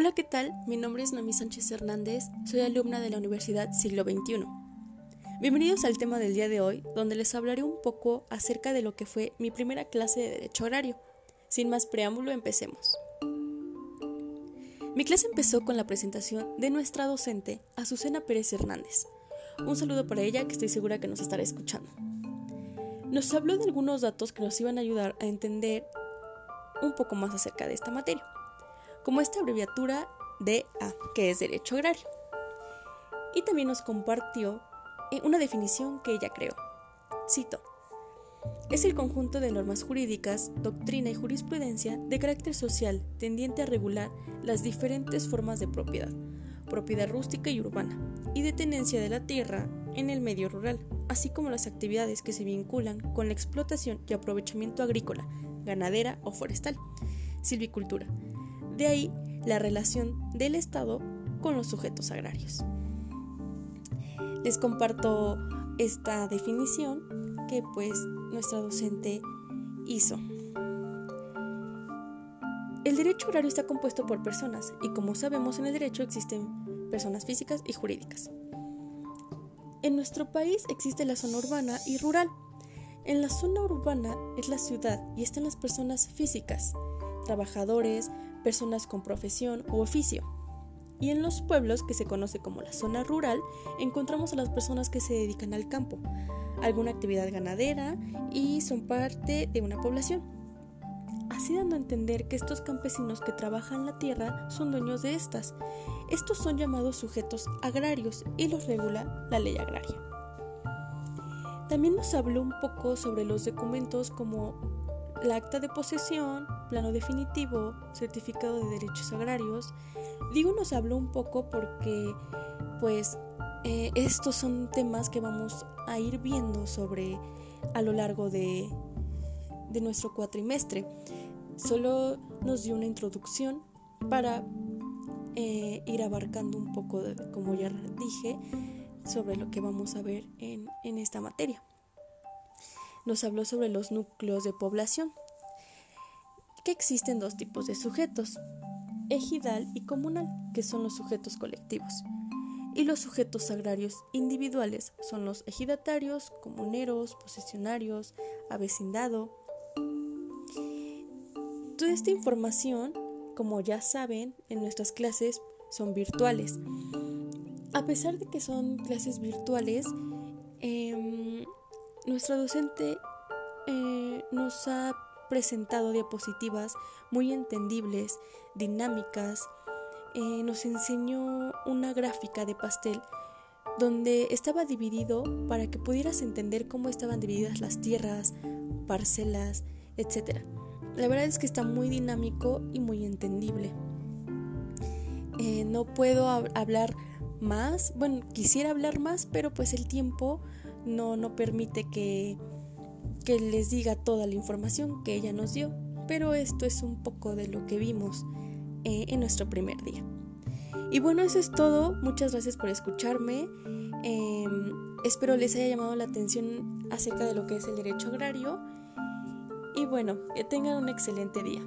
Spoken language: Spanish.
Hola, ¿qué tal? Mi nombre es Noemí Sánchez Hernández, soy alumna de la Universidad Siglo XXI. Bienvenidos al tema del día de hoy, donde les hablaré un poco acerca de lo que fue mi primera clase de Derecho Agrario. Sin más preámbulo, empecemos. Mi clase empezó con la presentación de nuestra docente, Azucena Pérez Hernández. Un saludo para ella que estoy segura que nos estará escuchando. Nos habló de algunos datos que nos iban a ayudar a entender un poco más acerca de esta materia como esta abreviatura DA, que es Derecho Agrario. Y también nos compartió eh, una definición que ella creó. Cito. Es el conjunto de normas jurídicas, doctrina y jurisprudencia de carácter social tendiente a regular las diferentes formas de propiedad, propiedad rústica y urbana, y de tenencia de la tierra en el medio rural, así como las actividades que se vinculan con la explotación y aprovechamiento agrícola, ganadera o forestal, silvicultura, de ahí la relación del Estado con los sujetos agrarios. Les comparto esta definición que pues nuestra docente hizo. El derecho agrario está compuesto por personas y como sabemos en el derecho existen personas físicas y jurídicas. En nuestro país existe la zona urbana y rural. En la zona urbana es la ciudad y están las personas físicas, trabajadores, personas con profesión u oficio. Y en los pueblos, que se conoce como la zona rural, encontramos a las personas que se dedican al campo, alguna actividad ganadera y son parte de una población. Así dando a entender que estos campesinos que trabajan la tierra son dueños de estas. Estos son llamados sujetos agrarios y los regula la ley agraria. También nos habló un poco sobre los documentos como el acta de posesión, plano definitivo, certificado de derechos agrarios. Digo nos habló un poco porque pues eh, estos son temas que vamos a ir viendo sobre a lo largo de, de nuestro cuatrimestre. Solo nos dio una introducción para eh, ir abarcando un poco, de, como ya dije, sobre lo que vamos a ver en, en esta materia. Nos habló sobre los núcleos de población existen dos tipos de sujetos, ejidal y comunal, que son los sujetos colectivos, y los sujetos agrarios individuales son los ejidatarios, comuneros, posesionarios, avecindado. Toda esta información, como ya saben, en nuestras clases son virtuales. A pesar de que son clases virtuales, eh, nuestra docente eh, nos ha presentado diapositivas muy entendibles, dinámicas. Eh, nos enseñó una gráfica de pastel donde estaba dividido para que pudieras entender cómo estaban divididas las tierras, parcelas, etc. La verdad es que está muy dinámico y muy entendible. Eh, no puedo hablar más, bueno, quisiera hablar más, pero pues el tiempo no, no permite que que les diga toda la información que ella nos dio, pero esto es un poco de lo que vimos eh, en nuestro primer día. Y bueno, eso es todo. Muchas gracias por escucharme. Em, espero les haya llamado la atención acerca de lo que es el derecho agrario. Y bueno, que tengan un excelente día.